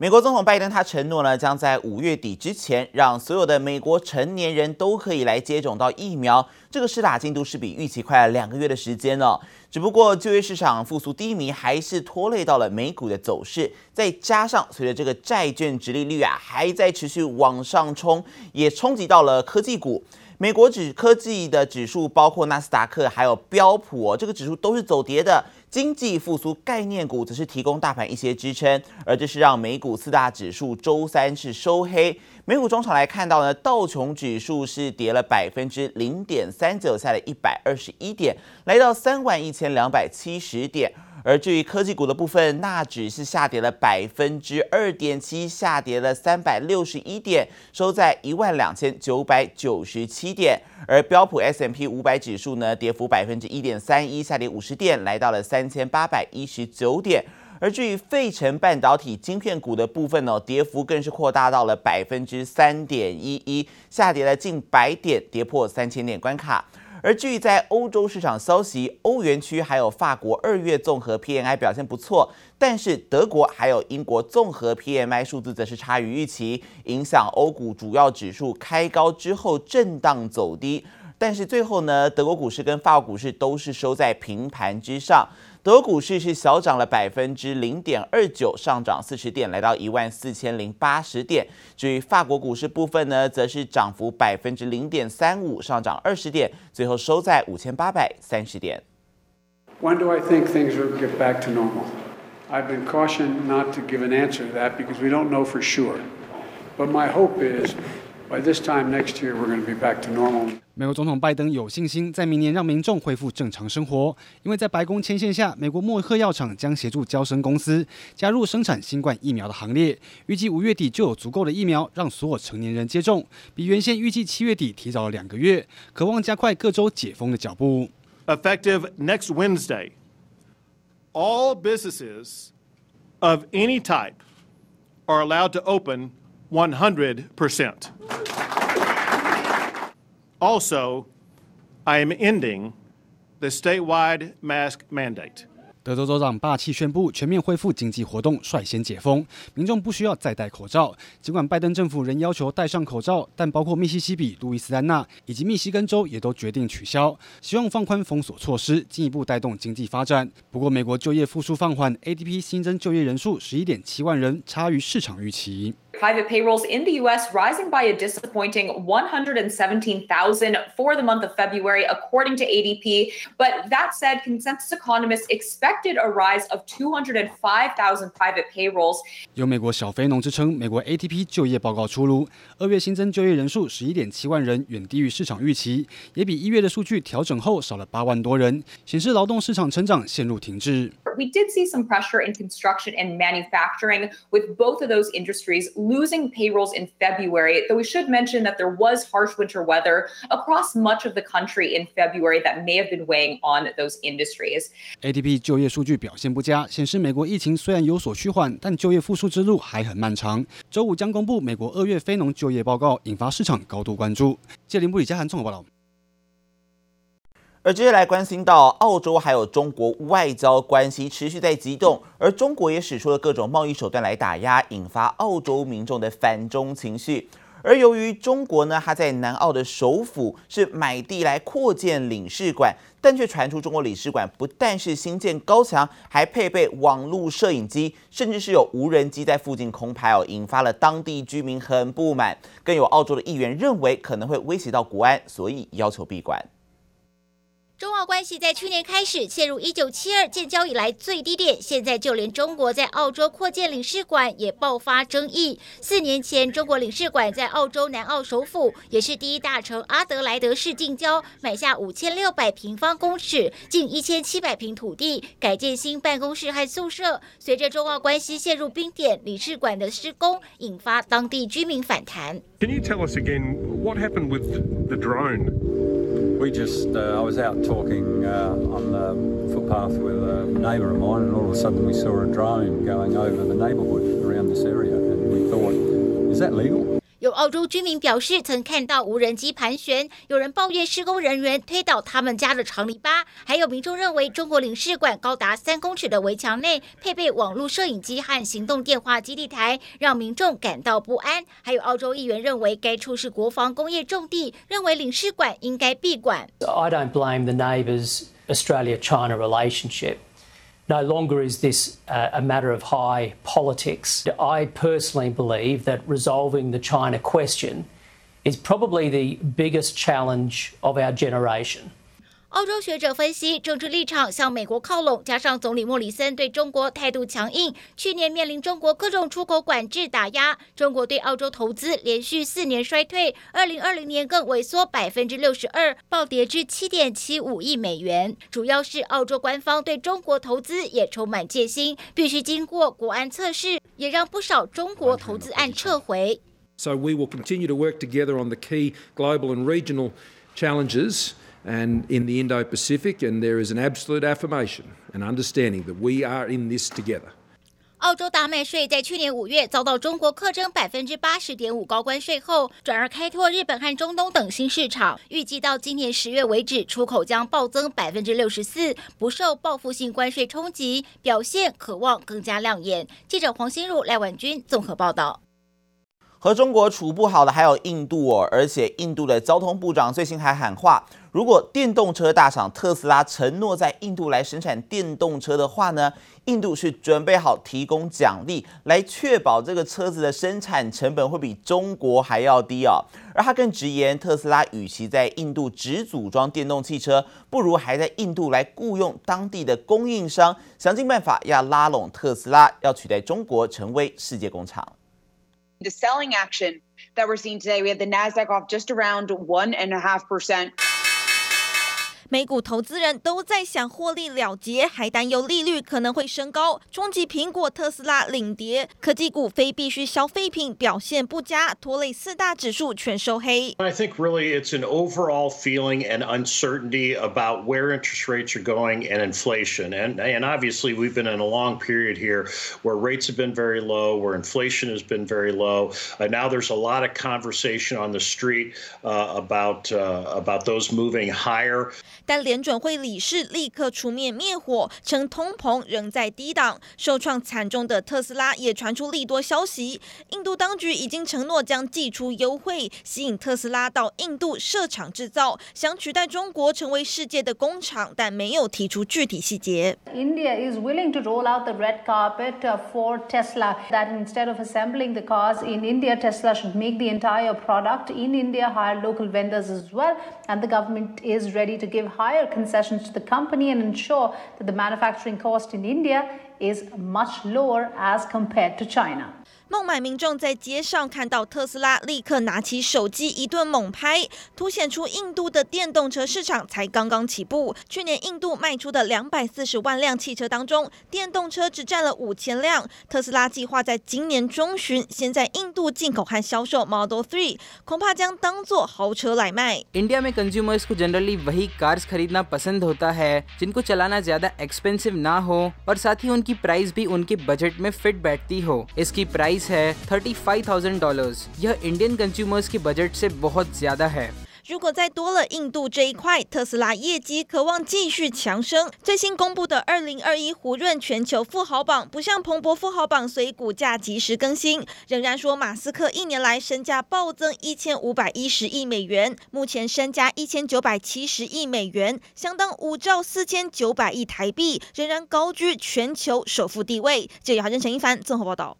美国总统拜登他承诺呢，将在五月底之前，让所有的美国成年人都可以来接种到疫苗。这个施打进度是比预期快了两个月的时间哦。只不过就业市场复苏低迷，还是拖累到了美股的走势。再加上随着这个债券殖利率啊还在持续往上冲，也冲击到了科技股。美国指科技的指数，包括纳斯达克还有标普哦，这个指数都是走跌的。经济复苏概念股则是提供大盘一些支撑，而这是让美股四大指数周三是收黑。美股中场来看到呢，道琼指数是跌了百分之零点三九，下了一百二十一点，来到三万一千两百七十点。而至于科技股的部分，纳指是下跌了百分之二点七，下跌了三百六十一点，收在一万两千九百九十七点。而标普 S M P 五百指数呢，跌幅百分之一点三一，下跌五十点，来到了三千八百一十九点。而至于费城半导体晶片股的部分呢，跌幅更是扩大到了百分之三点一一，下跌了近百点，跌破三千点关卡。而至于在欧洲市场消息，欧元区还有法国二月综合 PMI 表现不错，但是德国还有英国综合 PMI 数字则是差于预期，影响欧股主要指数开高之后震荡走低。但是最后呢，德国股市跟法国股市都是收在平盘之上。德股市是小涨了百分之零点二九，上涨四十点，来到一万四千零八十点。至于法国股市部分呢，则是涨幅百分之零点三五，上涨二十点，最后收在五千八百三十点。When do I think things will get back to normal? I've been cautioned not to give an answer to that because we don't know for sure. But my hope is. By this time next year, we're going to be back to normal. 美国总统拜登有信心在明年让民众恢复正常生活，因为在白宫牵线下，美国默克药厂将协助交生公司加入生产新冠疫苗的行列，预计五月底就有足够的疫苗让所有成年人接种，比原先预计七月底提早了两个月，渴望加快各州解封的脚步。Effective next Wednesday, all businesses of any type are allowed to open 100%. Also, I am ending the statewide mask mandate. 德州州长霸气宣布全面恢复经济活动，率先解封，民众不需要再戴口罩。尽管拜登政府仍要求戴上口罩，但包括密西西比、路易斯安那以及密西根州也都决定取消，希望放宽封锁措施，进一步带动经济发展。不过，美国就业复苏放缓，ADP 新增就业人数十一点七万人，差于市场预期。Private payrolls in the U.S. rising by a disappointing 117,000 for the month of February, according to ADP. But that said, consensus economists expected a rise of 205,000 private payrolls. 有美国小非农之称，美国 ADP 就业报告出炉，二月新增就业人数十一点七万人，远低于市场预期，也比一月的数据调整后少了八万多人，显示劳动市场成长陷入停滞。We did see some pressure in construction and manufacturing, with both of those industries losing payrolls in February, though we should mention that there was harsh winter weather across much of the country in February that may have been weighing on those industries. ADP 就业数据表现不佳，显示美国疫情虽然有所趋缓，但就业复苏之路还很漫长。周五将公布美国二月非农就业报告，引发市场高度关注。谢林布里加韩综合报道。 而接下来关心到澳洲还有中国外交关系持续在激动，而中国也使出了各种贸易手段来打压，引发澳洲民众的反中情绪。而由于中国呢，它在南澳的首府是买地来扩建领事馆，但却传出中国领事馆不但是新建高墙，还配备网络摄影机，甚至是有无人机在附近空拍哦，引发了当地居民很不满。更有澳洲的议员认为可能会威胁到国安，所以要求闭馆。中澳关系在去年开始陷入一九七二建交以来最低点，现在就连中国在澳洲扩建领事馆也爆发争议。四年前，中国领事馆在澳洲南澳首府，也是第一大城阿德莱德市近郊，买下五千六百平方公尺，近一千七百平土地，改建新办公室和宿舍。随着中澳关系陷入冰点，领事馆的施工引发当地居民反弹。Can you tell us again what happened with the drone? We just, uh, I was out talking uh, on the footpath with a neighbour of mine, and all of a sudden we saw a drone going over the neighbourhood around this area, and we thought, is that legal? 澳洲居民表示，曾看到无人机盘旋，有人抱怨施工人员推倒他们家的长篱笆，还有民众认为中国领事馆高达三公尺的围墙内配备网络摄影机和行动电话基地台，让民众感到不安。还有澳洲议员认为该处是国防工业重地，认为领事馆应该闭馆。I don't blame the neighbor's Australia-China relationship. No longer is this uh, a matter of high politics. I personally believe that resolving the China question is probably the biggest challenge of our generation. 澳洲学者分析，政治立场向美国靠拢，加上总理莫里森对中国态度强硬，去年面临中国各种出口管制打压，中国对澳洲投资连续四年衰退，二零二零年更萎缩百分之六十二，暴跌至七点七五亿美元。主要是澳洲官方对中国投资也充满戒心，必须经过国安测试，也让不少中国投资案撤回。So we will continue to work together on the key global and regional challenges. And in the Indo-Pacific, and there is an absolute affirmation and understanding that we are in this together. 澳洲大麦税在去年五月遭到中国课征百分之八十点五高关税后，转而开拓日本和中东等新市场。预计到今年十月为止，出口将暴增百分之六十四，不受报复性关税冲击，表现可望更加亮眼。记者黄心如、赖婉君综合报道。和中国处不好的还有印度哦，而且印度的交通部长最新还喊话，如果电动车大厂特斯拉承诺在印度来生产电动车的话呢，印度是准备好提供奖励来确保这个车子的生产成本会比中国还要低哦。而他更直言，特斯拉与其在印度只组装电动汽车，不如还在印度来雇佣当地的供应商，想尽办法要拉拢特斯拉，要取代中国成为世界工厂。The selling action that we're seeing today, we had the Nasdaq off just around one and a half percent. 美股投资人都在想获利了结，还担忧利率可能会升高，冲击苹果、特斯拉领跌。科技股非必需消费品表现不佳，拖累四大指数全收黑。I think really it's an overall feeling and uncertainty about where interest rates are going and inflation. And and obviously we've been in a long period here where rates have been very low, where inflation has been very low. Uh, now there's a lot of conversation on the street uh, about uh, about those moving higher. 但联准会理事立刻出面灭火，称通膨仍在低档。受创惨重的特斯拉也传出利多消息。印度当局已经承诺将寄出优惠，吸引特斯拉到印度设厂制造，想取代中国成为世界的工厂，但没有提出具体细节。India is willing to roll out the red carpet for Tesla. That instead of assembling the cars in India, Tesla should make the entire product in India, hire local vendors as well, and the government is ready to give higher concessions to the company and ensure that the manufacturing cost in India is much lower as compared to China. 孟买民众在街上看到特斯拉，立刻拿起手机一顿猛拍，凸显出印度的电动车市场才刚刚起步。去年印度卖出的两百四十万辆汽车当中，电动车只占了五千辆。特斯拉计划在今年中旬先在印度进口和销售 Model 3，恐怕将当作豪车来卖。India में consumers को generally वही cars खरीदना पसंद होता है जिनको चलाना ज़्यादा expensive ना हो और साथ ही उनकी प्राइस भी उनके बजट में फिट बैठती हो। इसकी प्राइस है थर्टी फाइव थाउजेंड डॉलर्स यह इंडियन कंज्यूमर्स के बजट से बहुत ज्यादा है。如果再多了印度这一块，特斯拉业绩渴望继续强升。最新公布的二零二一胡润全球富豪榜，不像彭博富豪榜，随股价及时更新，仍然说马斯克一年来身价暴增一千五百一十亿美元，目前身家一千九百七十亿美元，相当五兆四千九百亿台币，仍然高居全球首富地位。记者任陈一凡综合报道。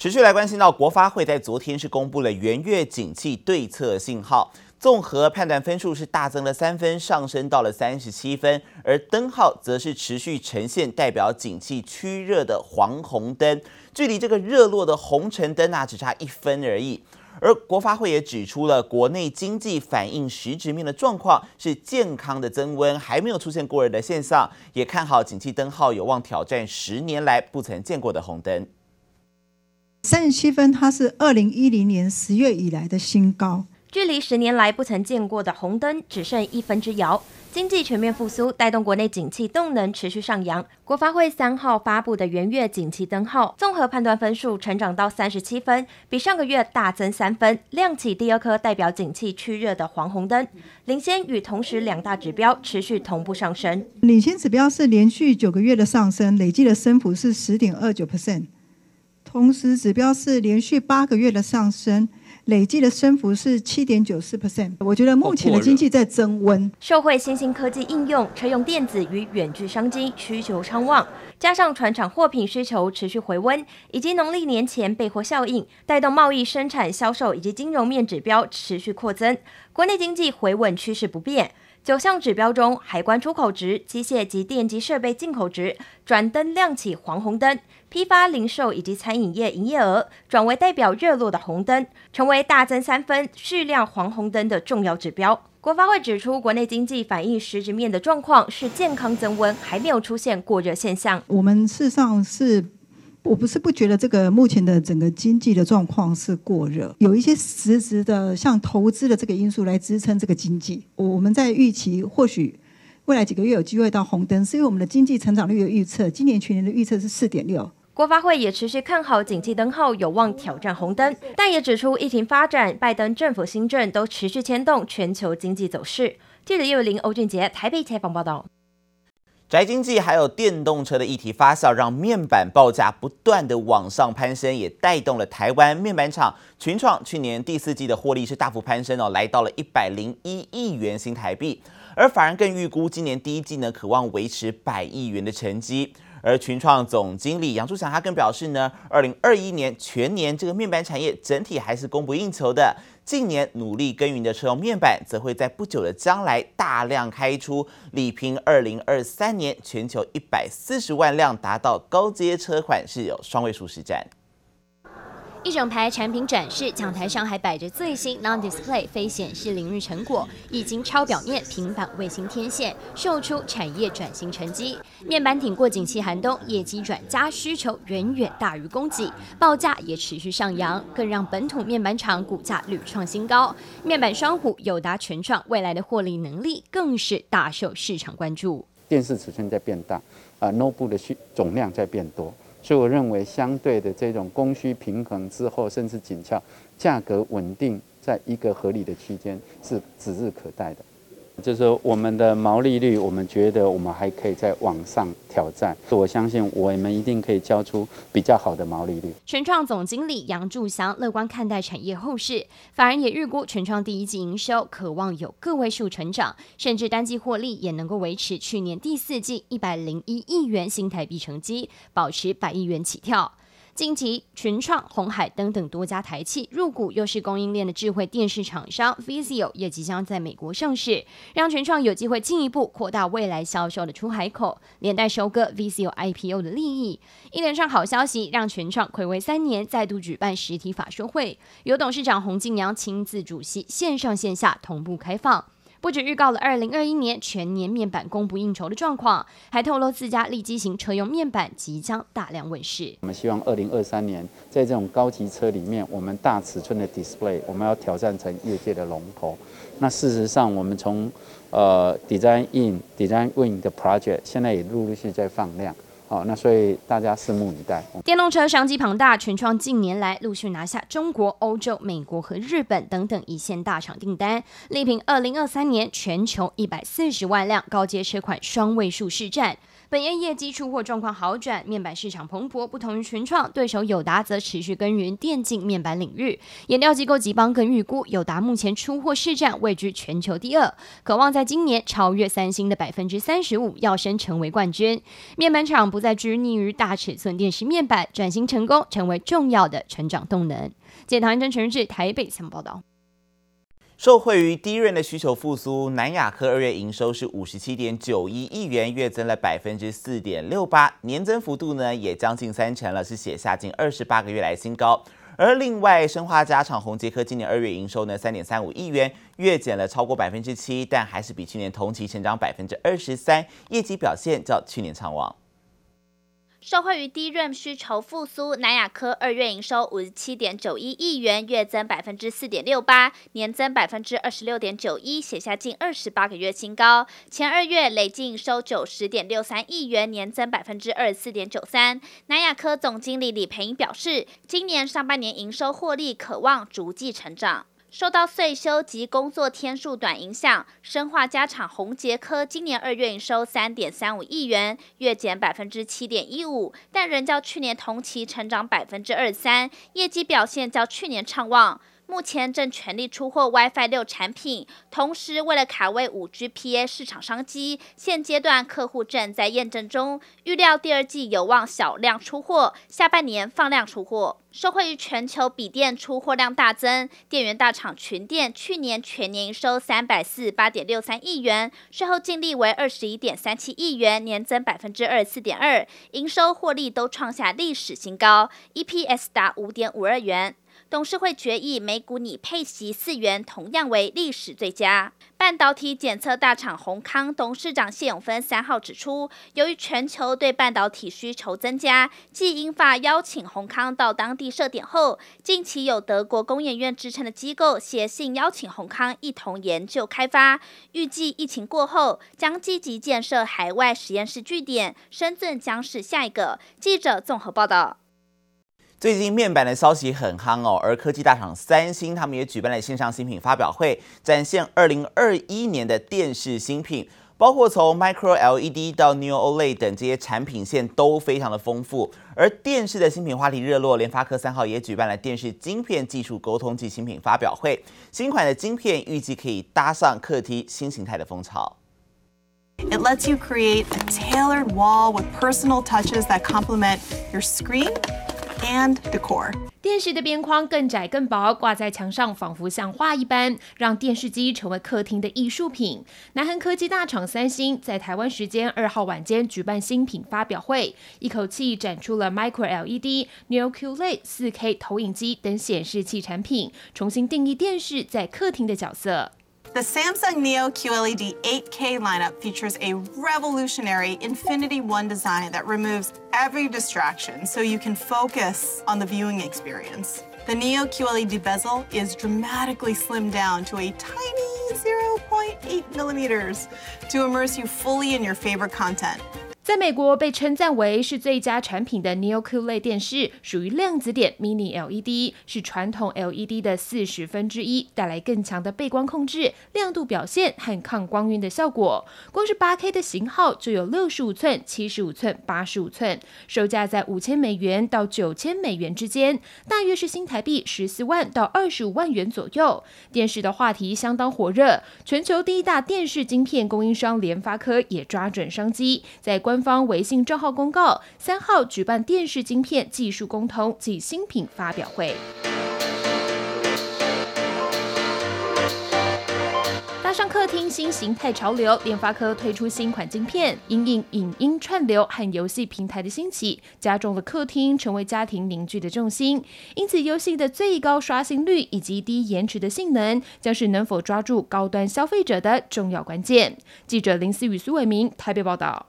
持续来关心到国发会在昨天是公布了元月景气对策信号，综合判断分数是大增了三分，上升到了三十七分，而灯号则是持续呈现代表景气趋热的黄红灯，距离这个热络的红橙灯啊只差一分而已。而国发会也指出了国内经济反映实质面的状况是健康的增温，还没有出现过热的现象，也看好景气灯号有望挑战十年来不曾见过的红灯。三十七分，它是二零一零年十月以来的新高，距离十年来不曾见过的红灯只剩一分之遥。经济全面复苏，带动国内景气动能持续上扬。国发会三号发布的元月景气灯号综合判断分数成长到三十七分，比上个月大增三分，亮起第二颗代表景气趋热的黄红灯，领先与同时两大指标持续同步上升。领先指标是连续九个月的上升，累计的升幅是十点二九 percent，同时指标是连续八个月的上升。累计的升幅是七点九四 percent。我觉得目前的经济在增温，受惠新兴科技应用、车用电子与远距商机需求畅旺，加上船厂货品需求持续回温，以及农历年前备货效应，带动贸易、生产、销售以及金融面指标持续扩增，国内经济回稳趋势不变。九项指标中，海关出口值、机械及电机设备进口值转灯亮起黄红灯，批发、零售以及餐饮业营业额转为代表热络的红灯，成为大增三分、续亮黄红灯的重要指标。国发会指出，国内经济反映实质面的状况是健康增温，还没有出现过热现象。我们事实上是。我不是不觉得这个目前的整个经济的状况是过热，有一些实质的像投资的这个因素来支撑这个经济。我们在预期或许未来几个月有机会到红灯，是因为我们的经济成长率的预测，今年全年的预测是四点六。国发会也持续看好景气灯号有望挑战红灯，但也指出疫情发展、拜登政府新政都持续牵动全球经济走势。记者叶伟玲、欧俊杰台北采访报道。宅经济还有电动车的议题发酵，让面板报价不断的往上攀升，也带动了台湾面板厂群创去年第四季的获利是大幅攀升哦，来到了一百零一亿元新台币，而法人更预估今年第一季呢，渴望维持百亿元的成绩。而群创总经理杨树祥他更表示呢，二零二一年全年这个面板产业整体还是供不应求的。近年努力耕耘的车用面板，则会在不久的将来大量开出，力拼二零二三年全球一百四十万辆，达到高阶车款是有双位数市占。一整排产品展示，讲台上还摆着最新 Non-Display 非显示领域成果，液晶超表面平板卫星天线，秀出产业转型成绩。面板挺过景气寒冬，业绩转佳需求远远大于供给，报价也持续上扬，更让本土面板厂股价屡创新高。面板双虎友达、全创未来的获利能力更是大受市场关注。电视尺寸在变大，啊，notebook 的需总量在变多。所以我认为，相对的这种供需平衡之后，甚至紧俏，价格稳定在一个合理的区间，是指日可待的。就是，我们的毛利率，我们觉得我们还可以再往上挑战。我相信我们一定可以交出比较好的毛利率。全创总经理杨柱祥乐观看待产业后市，法人也预估全创第一季营收可望有个位数成长，甚至单季获利也能够维持去年第四季一百零一亿元新台币成绩，保持百亿元起跳。近期群创、鸿海等等多家台企入股，又是供应链的智慧电视厂商 VIZIO 也即将在美国上市，让群创有机会进一步扩大未来销售的出海口，连带收割 VIZIO IPO 的利益。一连串好消息让群创睽违三年再度举办实体法说会，由董事长洪敬扬亲自主席，线上线下同步开放。不止预告了二零二一年全年面板供不应求的状况，还透露自家利基型车用面板即将大量问世。我们希望二零二三年在这种高级车里面，我们大尺寸的 display，我们要挑战成业界的龙头。那事实上，我们从呃 design in、design win 的 project，现在也陆陆续续在放量。好，那所以大家拭目以待。电动车商机庞大，群创近年来陆续拿下中国、欧洲、美国和日本等等一线大厂订单，力拼二零二三年全球一百四十万辆高阶车款双位数市占。本业业绩出货状况好转，面板市场蓬勃。不同于群创，对手友达则持续耕耘电竞面板领域。研调机构集邦更预估，友达目前出货市占位居全球第二，渴望在今年超越三星的百分之三十五，跃升成为冠军。面板厂不再拘泥于大尺寸电视面板，转型成功成为重要的成长动能。记者唐英真、陈日台北新闻报道。受惠于低润的需求复苏，南亚科二月营收是五十七点九一亿元，月增了百分之四点六八，年增幅度呢也将近三成了，是写下近二十八个月来新高。而另外，生化镓厂宏捷科今年二月营收呢三点三五亿元，月减了超过百分之七，但还是比去年同期成长百分之二十三，业绩表现较去年畅旺。受惠于 DRAM 需求复苏，南亚科二月营收五十七点九一亿元，月增百分之四点六八，年增百分之二十六点九一，写下近二十八个月新高。前二月累计营收九十点六三亿元，年增百分之二十四点九三。南亚科总经理李培英表示，今年上半年营收获利可望逐季成长。受到岁休及工作天数短影响，生化加厂宏杰科今年二月营收三点三五亿元，月减百分之七点一五，但仍较去年同期成长百分之二三，业绩表现较去年畅旺。目前正全力出货 WiFi 六产品，同时为了卡位 5GPA 市场商机，现阶段客户正在验证中，预料第二季有望小量出货，下半年放量出货。受惠于全球笔电出货量大增，电源大厂群电去年全年营收三百四十八点六三亿元，税后净利为二十一点三七亿元，年增百分之二十四点二，营收获利都创下历史新高，EPS 达五点五二元。董事会决议每股拟配息四元，同样为历史最佳。半导体检测大厂宏康董事长谢永芬三号指出，由于全球对半导体需求增加，继英法邀请宏康到当地设点后，近期有德国工研院之称的机构写信邀请宏康一同研究开发，预计疫情过后将积极建设海外实验室据点，深圳将是下一个。记者综合报道。最近面板的消息很夯哦，而科技大厂三星他们也举办了线上新品发表会，展现二零二一年的电视新品，包括从 Micro LED 到 Neo OLED 等这些产品线都非常的丰富。而电视的新品话题热络，联发科三号也举办了电视晶片技术沟通暨新品发表会，新款的晶片预计可以搭上客厅新形态的风潮。It lets you create a tailored wall with personal touches that complement your screen. And decor. 电视的边框更窄更薄，挂在墙上仿佛像画一般，让电视机成为客厅的艺术品。南韩科技大厂三星在台湾时间二号晚间举办新品发表会，一口气展出了 Micro LED、Neo QLED 4K 投影机等显示器产品，重新定义电视在客厅的角色。The Samsung Neo QLED 8K lineup features a revolutionary Infinity One design that removes every distraction so you can focus on the viewing experience. The Neo QLED bezel is dramatically slimmed down to a tiny 0.8 millimeters to immerse you fully in your favorite content. 在美国被称赞为是最佳产品的 Neo QL 电视，属于量子点 Mini LED，是传统 LED 的四十分之一，带来更强的背光控制、亮度表现和抗光晕的效果。光是 8K 的型号就有六十五寸、七十五寸、八十五寸，售价在五千美元到九千美元之间，大约是新台币十四万到二十五万元左右。电视的话题相当火热，全球第一大电视晶片供应商联发科也抓准商机，在官方微信账号公告，三号举办电视晶片技术沟通及新品发表会。搭上客厅新形态潮流，联发科推出新款晶片，因应影音串流和游戏平台的兴起，加重了客厅成为家庭凝聚的重心。因此，游戏的最高刷新率以及低延迟的性能，将是能否抓住高端消费者的重要关键。记者林思雨、苏伟明台北报道。